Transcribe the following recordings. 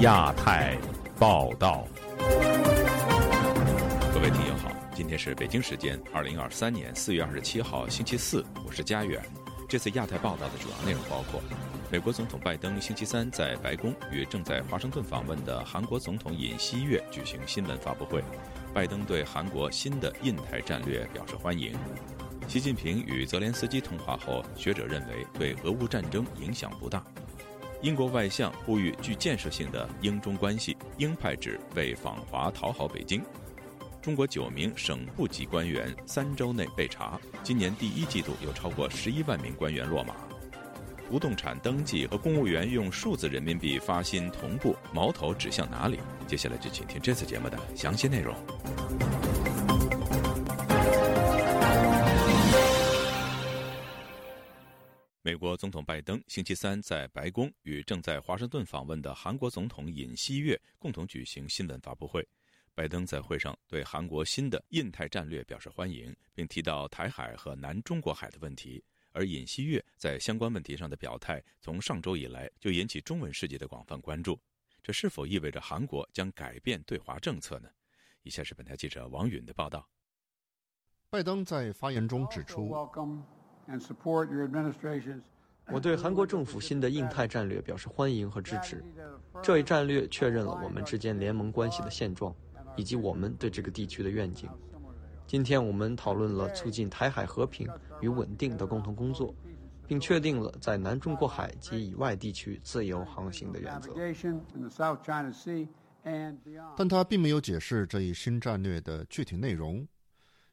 亚太报道，各位听友好，今天是北京时间二零二三年四月二十七号星期四，我是佳远。这次亚太报道的主要内容包括：美国总统拜登星期三在白宫与正在华盛顿访问的韩国总统尹锡悦举行新闻发布会，拜登对韩国新的印太战略表示欢迎。习近平与泽连斯基通话后，学者认为对俄乌战争影响不大。英国外相呼吁具建设性的英中关系，英派指为访华讨好北京。中国九名省部级官员三周内被查，今年第一季度有超过十一万名官员落马。不动产登记和公务员用数字人民币发薪同步，矛头指向哪里？接下来就请听这次节目的详细内容。美国总统拜登星期三在白宫与正在华盛顿访问的韩国总统尹锡悦共同举行新闻发布会。拜登在会上对韩国新的印太战略表示欢迎，并提到台海和南中国海的问题。而尹锡悦在相关问题上的表态，从上周以来就引起中文世界的广泛关注。这是否意味着韩国将改变对华政策呢？以下是本台记者王允的报道。拜登在发言中指出。我对韩国政府新的印太战略表示欢迎和支持。这一战略确认了我们之间联盟关系的现状，以及我们对这个地区的愿景。今天我们讨论了促进台海和平与稳定的共同工作，并确定了在南中国海及以外地区自由航行的原则。但他并没有解释这一新战略的具体内容。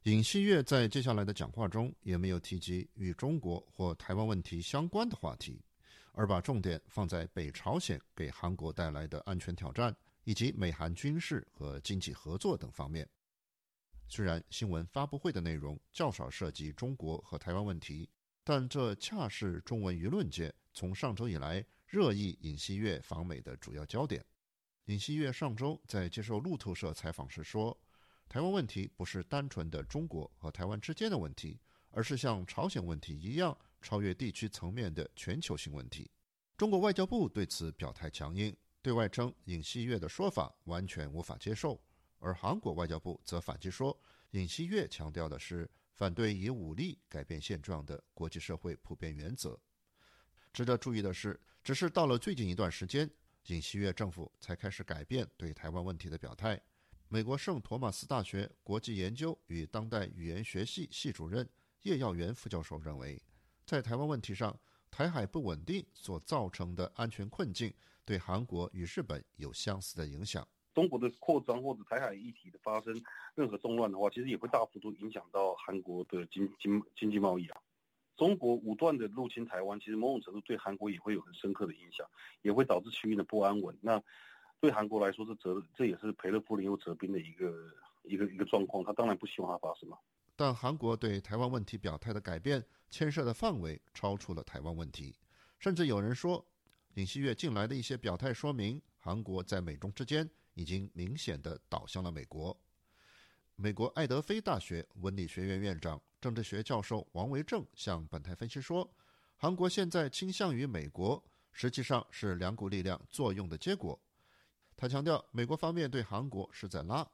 尹锡悦在接下来的讲话中也没有提及与中国或台湾问题相关的话题，而把重点放在北朝鲜给韩国带来的安全挑战以及美韩军事和经济合作等方面。虽然新闻发布会的内容较少涉及中国和台湾问题，但这恰是中文舆论界从上周以来热议尹锡悦访美的主要焦点。尹锡悦上周在接受路透社采访时说。台湾问题不是单纯的中国和台湾之间的问题，而是像朝鲜问题一样超越地区层面的全球性问题。中国外交部对此表态强硬，对外称尹锡悦的说法完全无法接受。而韩国外交部则反击说，尹锡悦强调的是反对以武力改变现状的国际社会普遍原则。值得注意的是，只是到了最近一段时间，尹锡悦政府才开始改变对台湾问题的表态。美国圣托马斯大学国际研究与当代语言学系系主任叶耀元副教授认为，在台湾问题上，台海不稳定所造成的安全困境，对韩国与日本有相似的影响。中国的扩张或者台海议题的发生，任何动乱的话，其实也会大幅度影响到韩国的经经经济贸易啊。中国武断的入侵台湾，其实某种程度对韩国也会有很深刻的影响，也会导致区域的不安稳。那对韩国来说是折，这也是赔了夫人又折兵的一个一个一个状况。他当然不希望它发生嘛。但韩国对台湾问题表态的改变，牵涉的范围超出了台湾问题。甚至有人说，尹锡悦近来的一些表态说明，韩国在美中之间已经明显的倒向了美国。美国爱德菲大学文理学院院长、政治学教授王维正向本台分析说，韩国现在倾向于美国，实际上是两股力量作用的结果。他强调，美国方面对韩国是在拉，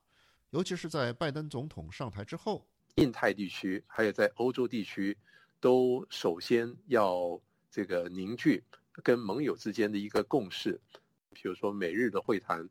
尤其是在拜登总统上台之后，印太地区还有在欧洲地区，都首先要这个凝聚跟盟友之间的一个共识。比如说美日的会谈、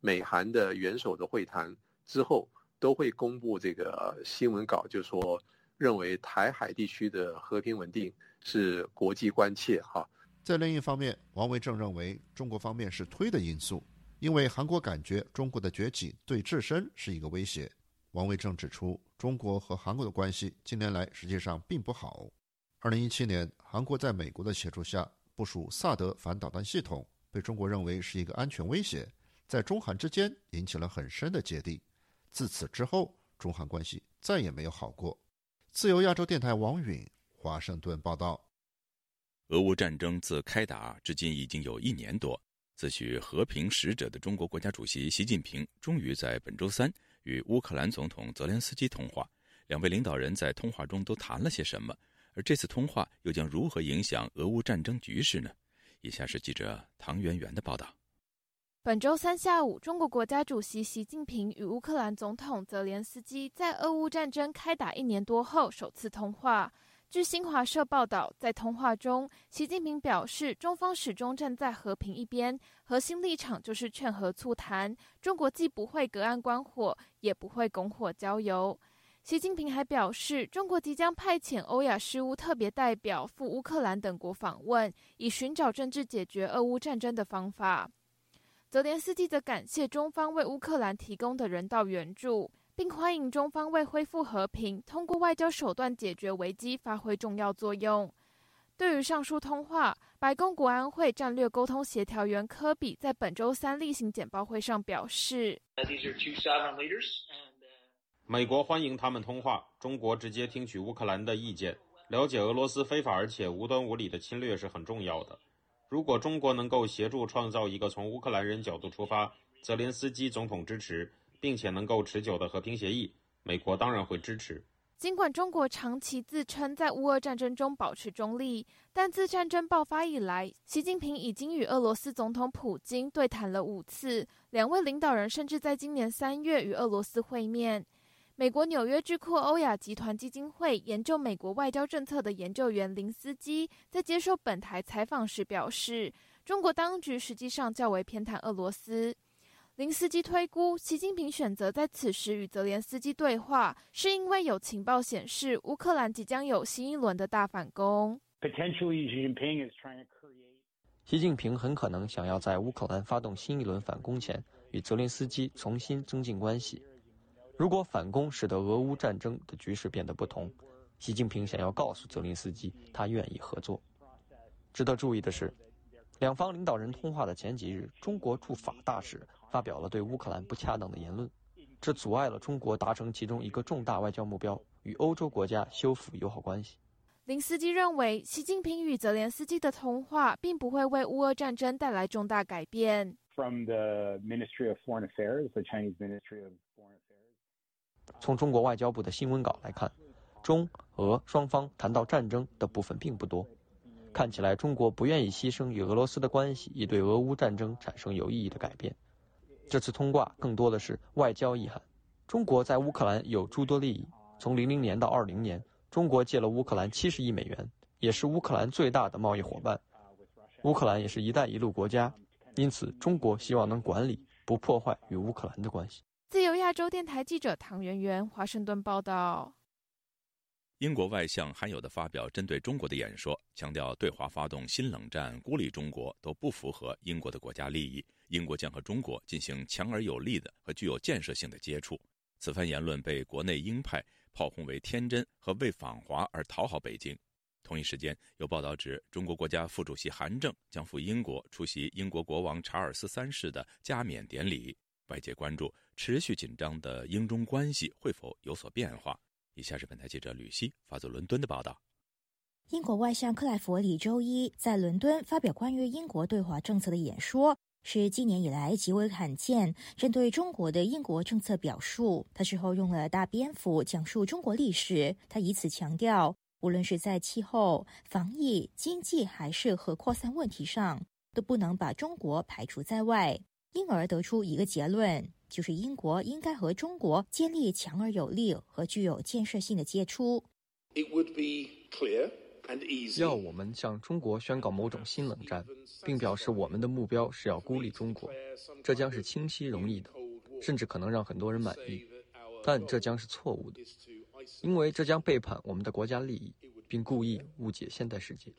美韩的元首的会谈之后，都会公布这个新闻稿，就说认为台海地区的和平稳定是国际关切。哈，在另一方面，王维正认为中国方面是推的因素。因为韩国感觉中国的崛起对自身是一个威胁，王维正指出，中国和韩国的关系近年来实际上并不好。二零一七年，韩国在美国的协助下部署萨德反导弹系统，被中国认为是一个安全威胁，在中韩之间引起了很深的芥蒂。自此之后，中韩关系再也没有好过。自由亚洲电台王允华盛顿报道：俄乌战争自开打至今已经有一年多。自诩和平使者的中国国家主席习近平终于在本周三与乌克兰总统泽连斯基通话。两位领导人在通话中都谈了些什么？而这次通话又将如何影响俄乌战争局势呢？以下是记者唐媛媛的报道。本周三下午，中国国家主席习近平与乌克兰总统泽连斯基在俄乌战争开打一年多后首次通话。据新华社报道，在通话中，习近平表示，中方始终站在和平一边，核心立场就是劝和促谈。中国既不会隔岸观火，也不会拱火浇油。习近平还表示，中国即将派遣欧亚事务特别代表赴乌克兰等国访问，以寻找政治解决俄乌战争的方法。泽连斯基则感谢中方为乌克兰提供的人道援助。并欢迎中方为恢复和平，通过外交手段解决危机发挥重要作用。对于上述通话，白宫国安会战略沟通协调员科比在本周三例行简报会上表示：“美国欢迎他们通话。中国直接听取乌克兰的意见，了解俄罗斯非法而且无端无理的侵略是很重要的。如果中国能够协助创造一个从乌克兰人角度出发，泽连斯基总统支持。”并且能够持久的和平协议，美国当然会支持。尽管中国长期自称在乌俄战争中保持中立，但自战争爆发以来，习近平已经与俄罗斯总统普京对谈了五次，两位领导人甚至在今年三月与俄罗斯会面。美国纽约智库欧亚集团基金会研究美国外交政策的研究员林斯基在接受本台采访时表示，中国当局实际上较为偏袒俄罗斯。林斯基推估，习近平选择在此时与泽连斯基对话，是因为有情报显示乌克兰即将有新一轮的大反攻。习近平很可能想要在乌克兰发动新一轮反攻前，与泽连斯基重新增进关系。如果反攻使得俄乌战争的局势变得不同，习近平想要告诉泽连斯基，他愿意合作。值得注意的是。两方领导人通话的前几日，中国驻法大使发表了对乌克兰不恰当的言论，这阻碍了中国达成其中一个重大外交目标——与欧洲国家修复友好关系。林斯基认为，习近平与泽连斯基的通话并不会为乌俄战争带来重大改变。从中国外交部的新闻稿来看，中俄双方谈到战争的部分并不多。看起来，中国不愿意牺牲与俄罗斯的关系，以对俄乌战争产生有意义的改变。这次通话更多的是外交意涵。中国在乌克兰有诸多利益。从零零年到二零年，中国借了乌克兰七十亿美元，也是乌克兰最大的贸易伙伴。乌克兰也是一带一路国家，因此中国希望能管理，不破坏与乌克兰的关系。自由亚洲电台记者唐媛媛，华盛顿报道。英国外相罕有的发表针对中国的演说，强调对华发动新冷战、孤立中国都不符合英国的国家利益。英国将和中国进行强而有力的和具有建设性的接触。此番言论被国内鹰派炮轰为天真和为访华而讨好北京。同一时间，有报道指，中国国家副主席韩正将赴英国出席英国国王查尔斯三世的加冕典礼。外界关注持续紧张的英中关系会否有所变化。以下是本台记者吕希发自伦敦的报道。英国外相克莱弗里周一在伦敦发表关于英国对华政策的演说，是今年以来极为罕见针对中国的英国政策表述。他事后用了大篇幅讲述中国历史，他以此强调，无论是在气候、防疫、经济还是核扩散问题上，都不能把中国排除在外，因而得出一个结论。就是英国应该和中国建立强而有力和具有建设性的接触。It would be clear 要我们向中国宣告某种新冷战，并表示我们的目标是要孤立中国，这将是清晰容易的，甚至可能让很多人满意。但这将是错误的，因为这将背叛我们的国家利益，并故意误解现代世界。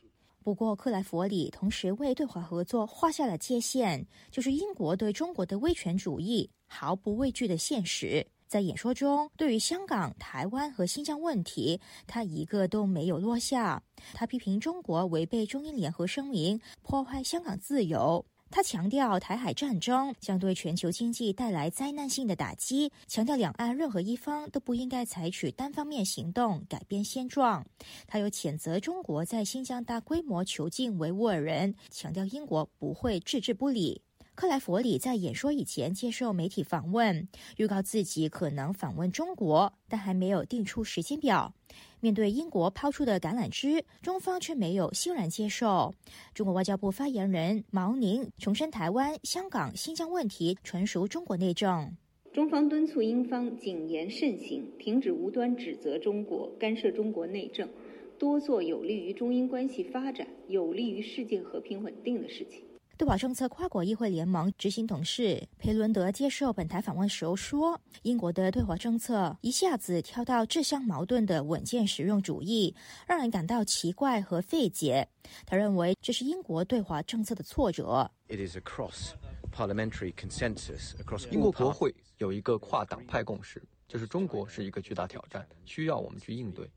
不过，克莱佛里同时为对华合作画下了界限，就是英国对中国的威权主义毫不畏惧的现实。在演说中，对于香港、台湾和新疆问题，他一个都没有落下。他批评中国违背中英联合声明，破坏香港自由。他强调，台海战争将对全球经济带来灾难性的打击，强调两岸任何一方都不应该采取单方面行动改变现状。他又谴责中国在新疆大规模囚禁维吾尔人，强调英国不会置之不理。克莱弗里在演说以前接受媒体访问，预告自己可能访问中国，但还没有定出时间表。面对英国抛出的橄榄枝，中方却没有欣然接受。中国外交部发言人毛宁重申，台湾、香港、新疆问题纯属中国内政。中方敦促英方谨言慎行，停止无端指责中国干涉中国内政，多做有利于中英关系发展、有利于世界和平稳定的事情。对华政策跨国议会联盟执行董事佩伦德接受本台访问时候说：“英国的对华政策一下子跳到自相矛盾的稳健实用主义，让人感到奇怪和费解。他认为这是英国对华政策的挫折。It is across parliamentary consensus across 英国国会有一个跨党派共识，就是中国是一个巨大挑战，需要我们去应对。”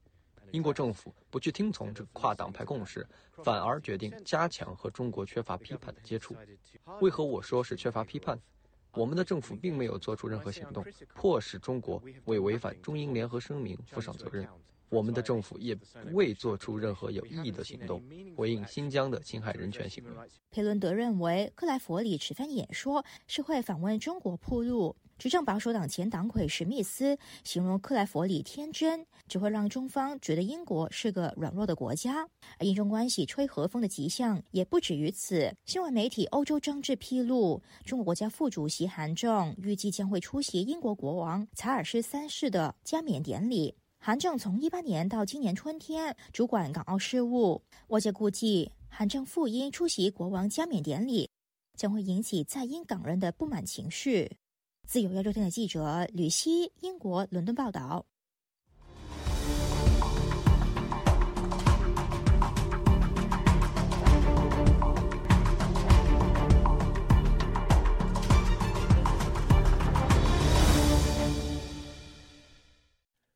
英国政府不去听从这个跨党派共识，反而决定加强和中国缺乏批判的接触。为何我说是缺乏批判？我们的政府并没有做出任何行动，迫使中国为违反中英联合声明负上责任。我们的政府也未做出任何有意义的行动，回应新疆的侵害人权行为。佩伦德认为，克莱佛里此番演说是会访问中国铺路。执政保守党前党魁史密斯形容克莱弗里天真，只会让中方觉得英国是个软弱的国家。而英中关系吹和风的迹象也不止于此。新闻媒体《欧洲政治》披露，中国国家副主席韩正预计将会出席英国国王查尔斯三世的加冕典礼。韩正从一八年到今年春天主管港澳事务，外界估计韩正赴英出席国王加冕典礼，将会引起在英港人的不满情绪。自由亚洲电台记者吕希，英国伦敦报道。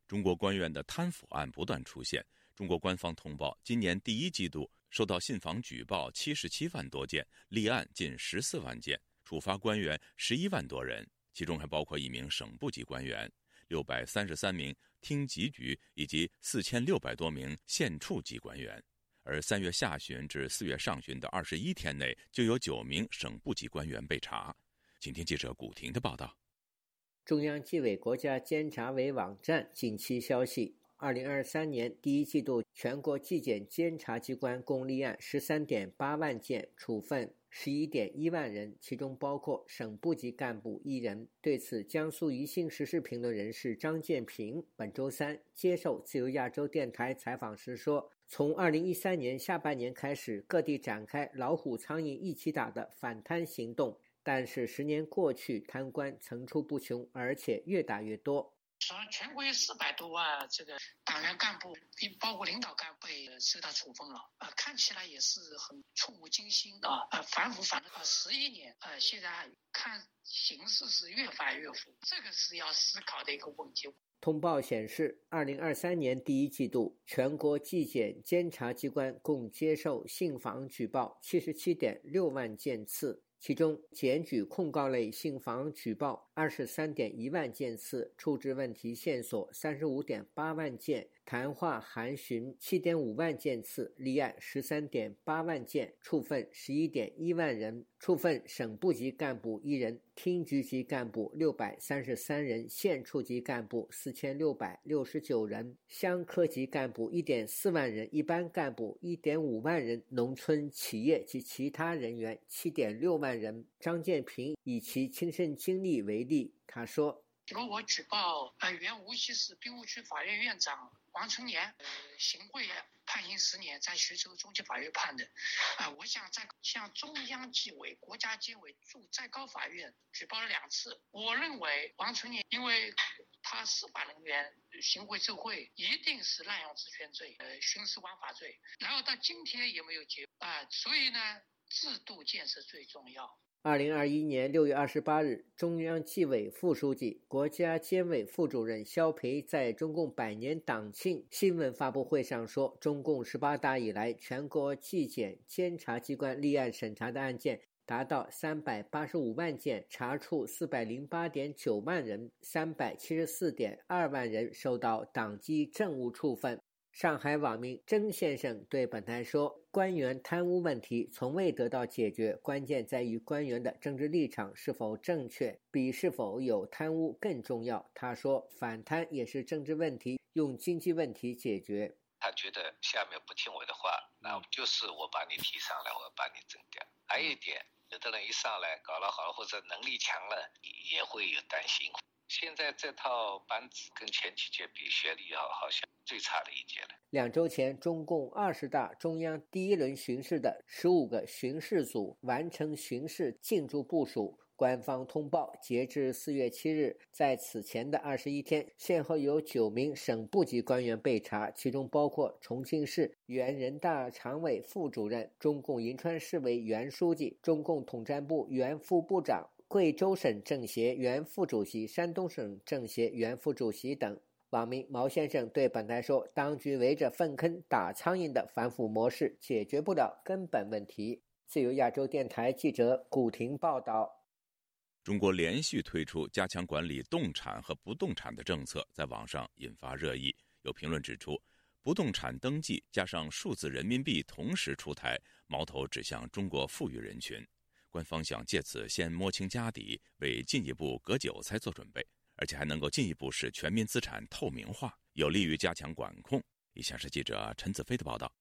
中国官员的贪腐案不断出现。中国官方通报，今年第一季度受到信访举报七十七万多件，立案近十四万件，处罚官员十一万多人。其中还包括一名省部级官员、六百三十三名厅级局以及四千六百多名县处级官员，而三月下旬至四月上旬的二十一天内，就有九名省部级官员被查。请听记者古婷的报道。中央纪委国家监察委网站近期消息：二零二三年第一季度，全国纪检监察机关共立案十三点八万件，处分。十一点一万人，其中包括省部级干部一人。对此，江苏宜兴时事评论人士张建平本周三接受自由亚洲电台采访时说：“从二零一三年下半年开始，各地展开老虎苍蝇一起打的反贪行动，但是十年过去，贪官层出不穷，而且越打越多。”说全国有四百多万这个党员干部，包括领导干部被受到处分了，啊，看起来也是很触目惊心啊，啊，反腐反了十一年，呃，现在看形势是越反越腐，这个是要思考的一个问题。通报显示，二零二三年第一季度，全国纪检监察机关共接受信访举报七十七点六万件次。其中，检举控告类信访举报二十三点一万件次，处置问题线索三十五点八万件。谈话函询七点五万件次，立案十三点八万件，处分十一点一万人，处分省部级干部一人，厅局级干部六百三十三人，县处级干部四千六百六十九人，乡科级干部一点四万人，一般干部一点五万人，农村企业及其他人员七点六万人。张建平以其亲身经历为例，他说：“如果我举报，呃，原无锡市滨湖区法院院长。”王春年，呃，行贿判刑十年，在徐州中级法院判的，啊，我想在向中央纪委、国家监委驻最高法院举报了两次。我认为王春年，因为他司法人员行贿受贿，一定是滥用职权罪，呃，徇私枉法罪，然后到今天也没有结，啊，所以呢，制度建设最重要。二零二一年六月二十八日，中央纪委副书记、国家监委副主任肖培在中共百年党庆新闻发布会上说：“中共十八大以来，全国纪检监察机关立案审查的案件达到三百八十五万件，查处四百零八点九万人，三百七十四点二万人受到党纪政务处分。”上海网民曾先生对本台说：“官员贪污问题从未得到解决，关键在于官员的政治立场是否正确，比是否有贪污更重要。”他说：“反贪也是政治问题，用经济问题解决。”他觉得下面不听我的话，那就是我把你提上来，我把你整掉。还有一点，有的人一上来搞了好了，或者能力强了，也会有担心。现在这套班子跟前几届比，学历好好像最差的一届了。两周前，中共二十大中央第一轮巡视的十五个巡视组完成巡视进驻部署。官方通报，截至四月七日，在此前的二十一天，先后有九名省部级官员被查，其中包括重庆市原人大常委副主任、中共银川市委原书记、中共统战部原副部长。贵州省政协原副主席、山东省政协原副主席等。网民毛先生对本台说：“当局围着粪坑打苍蝇的反腐模式，解决不了根本问题。”自由亚洲电台记者古婷报道。中国连续推出加强管理动产和不动产的政策，在网上引发热议。有评论指出，不动产登记加上数字人民币同时出台，矛头指向中国富裕人群。官方想借此先摸清家底，为进一步割韭菜做准备，而且还能够进一步使全民资产透明化，有利于加强管控。以下是记者陈子飞的报道。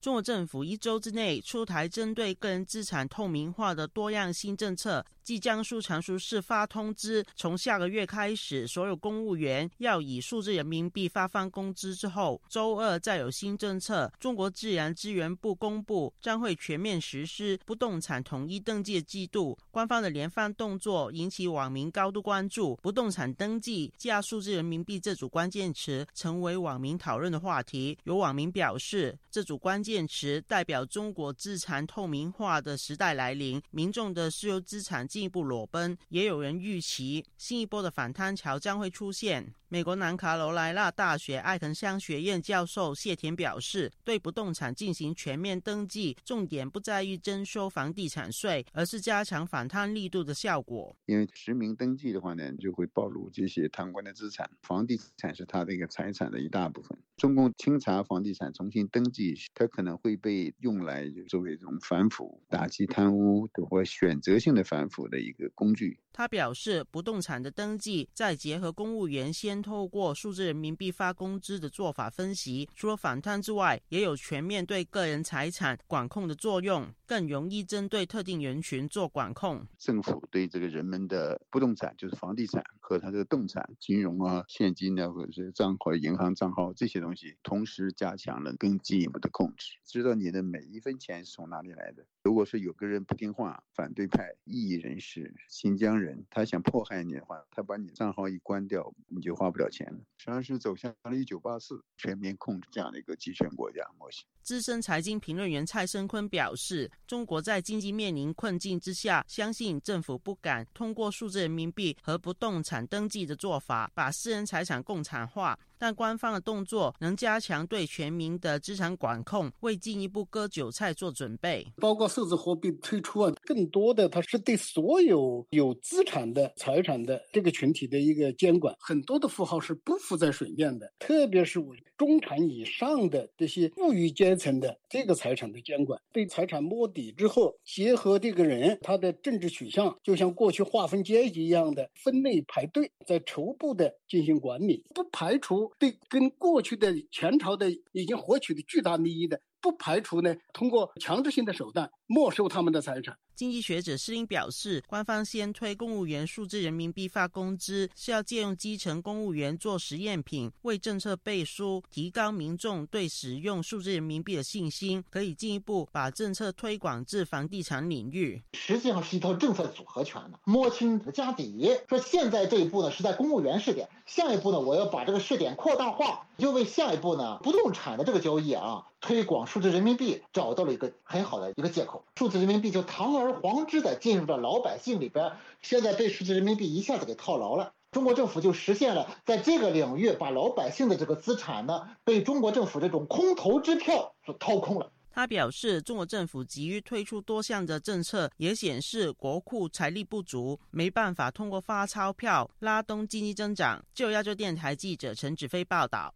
中国政府一周之内出台针对个人资产透明化的多样新政策。继江苏常熟市发通知，从下个月开始，所有公务员要以数字人民币发放工资之后，周二再有新政策。中国自然资源部公布，将会全面实施不动产统一登记制度。官方的连番动作引起网民高度关注。不动产登记加数字人民币这组关键词成为网民讨论的话题。有网民表示，这组关键词代表中国资产透明化的时代来临，民众的私有资产。进一步裸奔，也有人预期新一波的反贪潮将会出现。美国南卡罗来纳大学艾肯乡学院教授谢田表示，对不动产进行全面登记，重点不在于征收房地产税，而是加强反贪力度的效果。因为实名登记的话呢，就会暴露这些贪官的资产，房地产是他的一个财产的一大部分。中共清查房地产重新登记，它可能会被用来作为一种反腐、打击贪污或选择性的反腐的一个工具。他表示，不动产的登记再结合公务员先透过数字人民币发工资的做法分析，除了反贪之外，也有全面对个人财产管控的作用，更容易针对特定人群做管控。政府对这个人们的不动产，就是房地产和他这个动产、金融啊、现金啊，或者是账户、银行账号这些东西，同时加强了更进一步的控制，知道你的每一分钱是从哪里来的。如果是有个人不听话，反对派、异议人士、新疆人，他想迫害你的话，他把你账号一关掉，你就花不了钱了。实际上是走向了一九八四全面控制这样的一个集权国家模型。资深财经评论员蔡生坤表示，中国在经济面临困境之下，相信政府不敢通过数字人民币和不动产登记的做法，把私人财产共产化。但官方的动作能加强对全民的资产管控，为进一步割韭菜做准备。包括数字货币推出啊，更多的它是对所有有资产的财产的这个群体的一个监管。很多的富豪是不浮在水面的，特别是我中产以上的这些富裕阶层的这个财产的监管，对财产摸底之后，结合这个人他的政治取向，就像过去划分阶级一样的分类排队，在逐步的进行管理，不排除。对，跟过去的前朝的已经获取的巨大利益的。不排除呢，通过强制性的手段没收他们的财产。经济学者施英表示，官方先推公务员数字人民币发工资，是要借用基层公务员做实验品，为政策背书，提高民众对使用数字人民币的信心，可以进一步把政策推广至房地产领域。实际上是一套政策组合拳呢，摸清家底。说现在这一步呢是在公务员试点，下一步呢我要把这个试点扩大化，就为下一步呢不动产的这个交易啊推广。数字人民币找到了一个很好的一个借口，数字人民币就堂而皇之的进入到老百姓里边，现在被数字人民币一下子给套牢了。中国政府就实现了在这个领域把老百姓的这个资产呢，被中国政府这种空头支票所掏空了。他表示，中国政府急于推出多项的政策，也显示国库财力不足，没办法通过发钞票拉动经济增长。就亚洲电台记者陈子飞报道。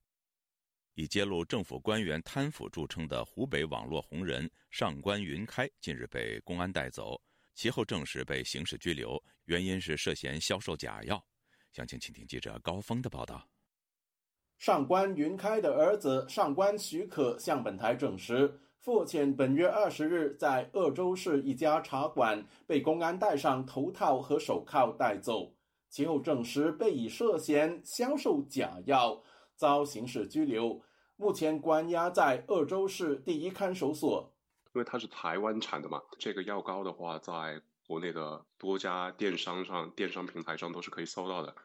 以揭露政府官员贪腐著称的湖北网络红人上官云开近日被公安带走，其后证实被刑事拘留，原因是涉嫌销售假药。详情，请听记者高峰的报道。上官云开的儿子上官许可向本台证实，父亲本月二十日在鄂州市一家茶馆被公安戴上头套和手铐带走，其后证实被以涉嫌销售假药遭刑事拘留。目前关押在鄂州市第一看守所。因为它是台湾产的嘛，这个药膏的话，在国内的多家电商上、电商平台上都是可以搜到的。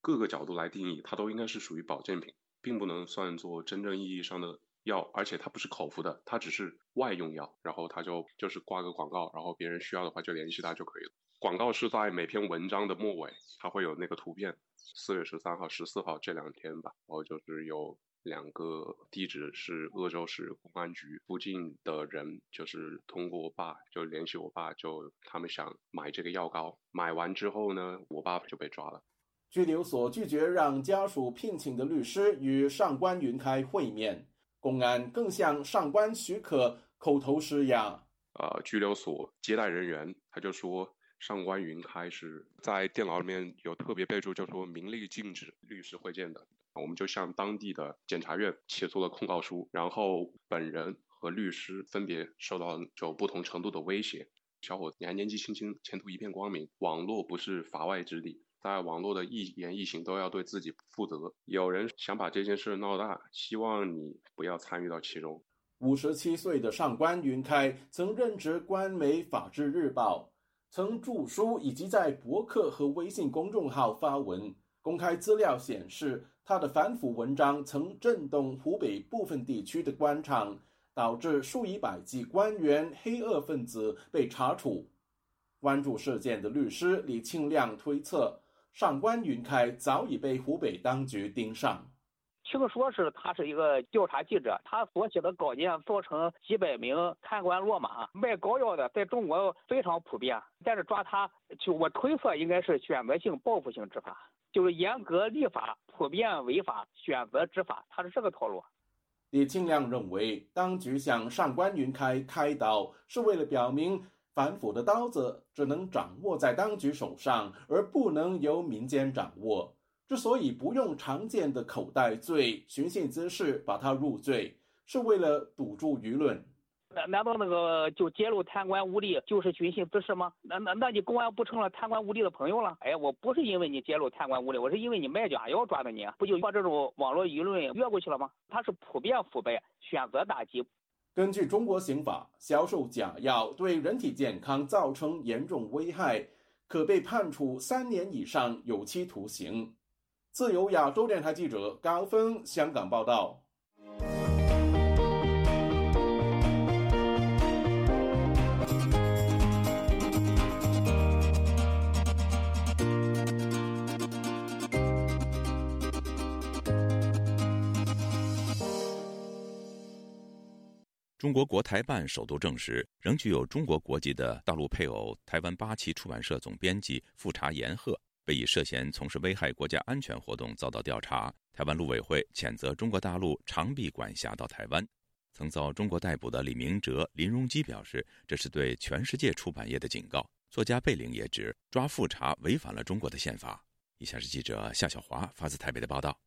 各个角度来定义，它都应该是属于保健品，并不能算作真正意义上的药。而且它不是口服的，它只是外用药。然后它就就是挂个广告，然后别人需要的话就联系它就可以了。广告是在每篇文章的末尾，它会有那个图片。四月十三号、十四号这两天吧，然后就是有。两个地址是鄂州市公安局附近的人，就是通过我爸就联系我爸，就他们想买这个药膏，买完之后呢，我爸就被抓了。拘留所拒绝让家属聘请的律师与上官云开会面，公安更向上官许可口头施压。呃，拘留所接待人员他就说，上官云开是在电脑里面有特别备注，就说明令禁止律师会见的。我们就向当地的检察院起诉了控告书，然后本人和律师分别受到就不同程度的威胁。小伙子，你还年纪轻轻，前途一片光明。网络不是法外之地，在网络的一言一行都要对自己负责。有人想把这件事闹大，希望你不要参与到其中。五十七岁的上官云开曾任职官媒《法制日报》，曾著书以及在博客和微信公众号发文。公开资料显示。他的反腐文章曾震动湖北部分地区的官场，导致数以百计官员、黑恶分子被查处。关注事件的律师李庆亮推测，上官云开早已被湖北当局盯上。听说是他是一个调查记者，他所写的稿件造成几百名贪官落马。卖膏药的在中国非常普遍，但是抓他，就我推测应该是选择性报复性执法。就是严格立法，普遍违法，选择执法，他是这个套路。李庆亮认为，当局向上官云开开刀，是为了表明反腐的刀子只能掌握在当局手上，而不能由民间掌握。之所以不用常见的口袋罪、寻衅滋事把他入罪，是为了堵住舆论。难难道那个就揭露贪官污吏就是寻衅滋事吗？那那那你公安不成了贪官污吏的朋友了？哎，我不是因为你揭露贪官污吏，我是因为你卖假药抓的你，不就把这种网络舆论越过去了吗？他是普遍腐败，选择打击。根据中国刑法，销售假药对人体健康造成严重危害，可被判处三年以上有期徒刑。自由亚洲电台记者高峰香港报道。中国国台办首度证实，仍具有中国国籍的大陆配偶台湾八旗出版社总编辑富察严鹤，被以涉嫌从事危害国家安全活动遭到调查。台湾陆委会谴责中国大陆长臂管辖到台湾。曾遭中国逮捕的李明哲、林荣基表示，这是对全世界出版业的警告。作家贝玲也指，抓富察违反了中国的宪法。以下是记者夏小华发自台北的报道。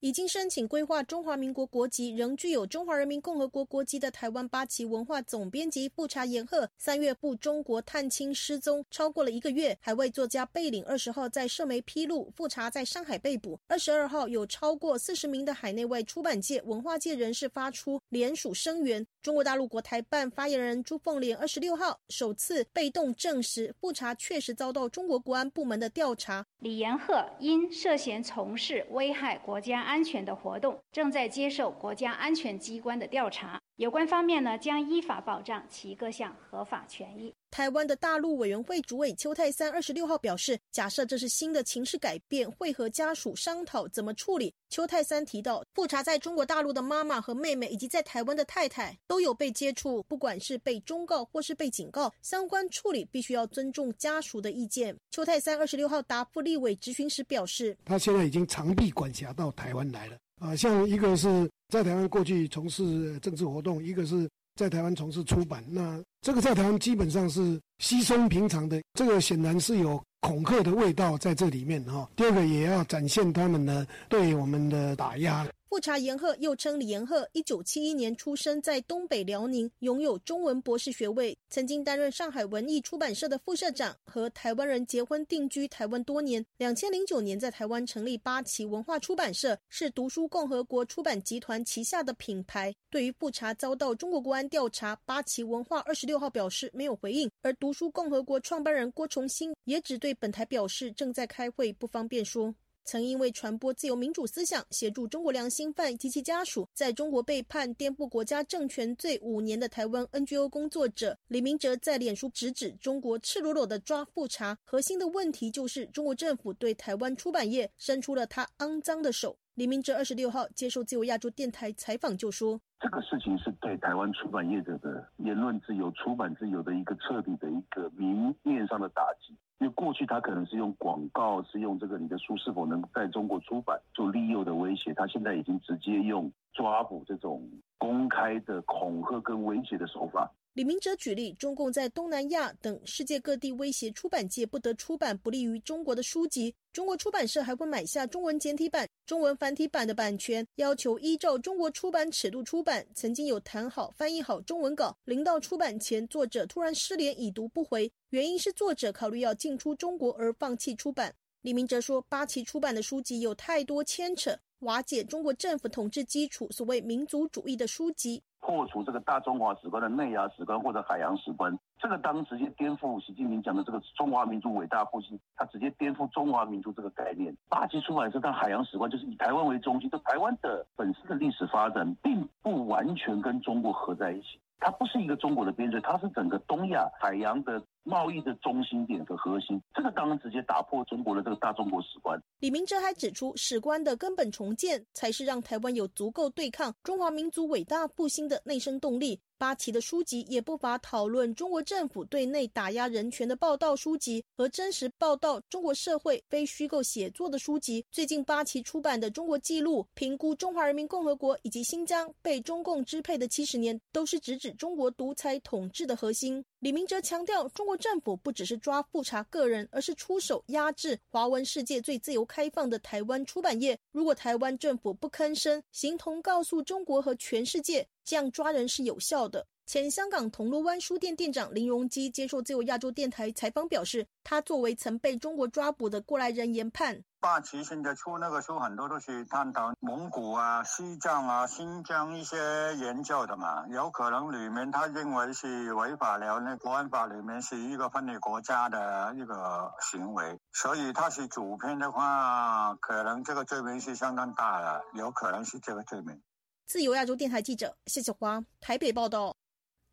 已经申请规划中华民国国籍，仍具有中华人民共和国国籍的台湾八旗文化总编辑富察严鹤，三月赴中国探亲失踪超过了一个月。海外作家贝岭二十号在社媒披露，富察在上海被捕。二十二号有超过四十名的海内外出版界、文化界人士发出联署声援。中国大陆国台办发言人朱凤莲二十六号首次被动证实，富察确实遭到中国国安部门的调查。李延鹤因涉嫌从事危害国家。安全的活动正在接受国家安全机关的调查，有关方面呢将依法保障其各项合法权益。台湾的大陆委员会主委邱泰三二十六号表示，假设这是新的情势改变，会和家属商讨怎么处理。邱泰三提到，复查在中国大陆的妈妈和妹妹，以及在台湾的太太都有被接触，不管是被忠告或是被警告，相关处理必须要尊重家属的意见。邱泰三二十六号答复立委质询时表示，他现在已经长臂管辖到台湾来了。啊，像一个是在台湾过去从事政治活动，一个是在台湾从事出版。那这个在台湾基本上是稀松平常的，这个显然是有恐吓的味道在这里面哈。第二个也要展现他们呢对我们的打压。富察延鹤又称李延鹤，一九七一年出生在东北辽宁，拥有中文博士学位，曾经担任上海文艺出版社的副社长，和台湾人结婚定居台湾多年。两千零九年在台湾成立八旗文化出版社，是读书共和国出版集团旗下的品牌。对于富察遭到中国国安调查，八旗文化二十六号表示没有回应，而读书共和国创办人郭崇新也只对本台表示正在开会，不方便说。曾因为传播自由民主思想、协助中国良心犯及其家属，在中国被判颠覆国家政权罪五年的台湾 NGO 工作者李明哲，在脸书直指中国赤裸裸的抓复查，核心的问题就是中国政府对台湾出版业伸出了他肮脏的手。李明哲二十六号接受自由亚洲电台采访就说：“这个事情是对台湾出版业者的言论自由、出版自由的一个彻底的一个明面上的打击。”因为过去他可能是用广告，是用这个你的书是否能在中国出版做利诱的威胁，他现在已经直接用抓捕这种公开的恐吓跟威胁的手法。李明哲举例，中共在东南亚等世界各地威胁出版界不得出版不利于中国的书籍，中国出版社还会买下中文简体版、中文繁体版的版权，要求依照中国出版尺度出版。曾经有谈好、翻译好中文稿，临到出版前，作者突然失联，已读不回，原因是作者考虑要进出中国而放弃出版。李明哲说，八旗出版的书籍有太多牵扯，瓦解中国政府统治基础，所谓民族主义的书籍。破除这个大中华史观的内亚史观或者海洋史观，这个当直接颠覆习近平讲的这个中华民族伟大复兴，他直接颠覆中华民族这个概念。八旗出版社它海洋史观就是以台湾为中心，这台湾的本身的历史发展并不完全跟中国合在一起。它不是一个中国的边陲，它是整个东亚海洋的贸易的中心点和核心。这个当然直接打破中国的这个大中国史观。李明哲还指出，史观的根本重建才是让台湾有足够对抗中华民族伟大复兴的内生动力。八旗的书籍也不乏讨论中国政府对内打压人权的报道书籍和真实报道中国社会非虚构写作的书籍。最近八旗出版的《中国记录》评估中华人民共和国以及新疆被中共支配的七十年，都是直指中国独裁统治的核心。李明哲强调，中国政府不只是抓复查个人，而是出手压制华文世界最自由开放的台湾出版业。如果台湾政府不吭声，形同告诉中国和全世界，这样抓人是有效的。前香港铜锣湾书店店长林荣基接受自由亚洲电台采访表示，他作为曾被中国抓捕的过来人研判，霸旗现在出那个书，很多都是探讨蒙古啊、西藏啊、新疆一些研究的嘛，有可能里面他认为是违法了，那国安法里面是一个分裂国家的一个行为，所以他是主编的话，可能这个罪名是相当大的，有可能是这个罪名。自由亚洲电台记者谢小华台北报道。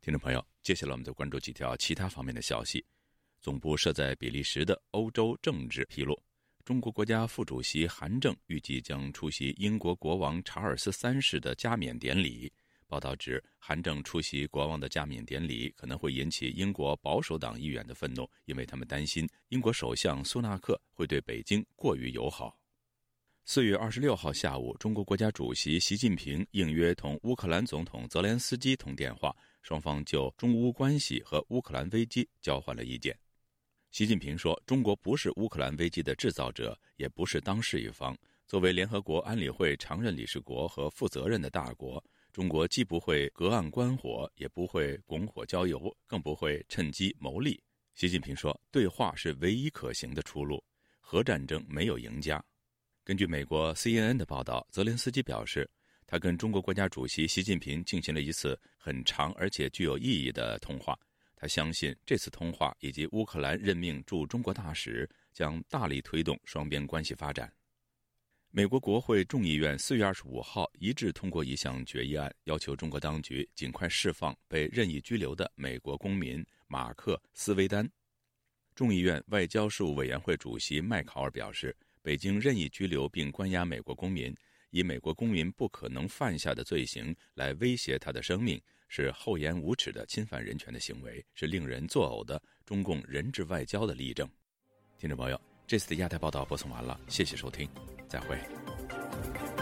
听众朋友，接下来我们再关注几条其他方面的消息。总部设在比利时的欧洲政治披露，中国国家副主席韩正预计将出席英国国王查尔斯三世的加冕典礼。报道指，韩正出席国王的加冕典礼可能会引起英国保守党议员的愤怒，因为他们担心英国首相苏纳克会对北京过于友好。四月二十六号下午，中国国家主席习近平应约同乌克兰总统泽连斯基通电话。双方就中乌关系和乌克兰危机交换了意见。习近平说：“中国不是乌克兰危机的制造者，也不是当事一方。作为联合国安理会常任理事国和负责任的大国，中国既不会隔岸观火，也不会拱火浇油，更不会趁机谋利。”习近平说：“对话是唯一可行的出路。核战争没有赢家。”根据美国 CNN 的报道，泽连斯基表示。他跟中国国家主席习近平进行了一次很长而且具有意义的通话。他相信这次通话以及乌克兰任命驻中国大使将大力推动双边关系发展。美国国会众议院四月二十五号一致通过一项决议案，要求中国当局尽快释放被任意拘留的美国公民马克·斯维丹。众议院外交事务委员会主席麦考尔表示，北京任意拘留并关押美国公民。以美国公民不可能犯下的罪行来威胁他的生命，是厚颜无耻的侵犯人权的行为，是令人作呕的中共人质外交的例证。听众朋友，这次的亚太报道播送完了，谢谢收听，再会。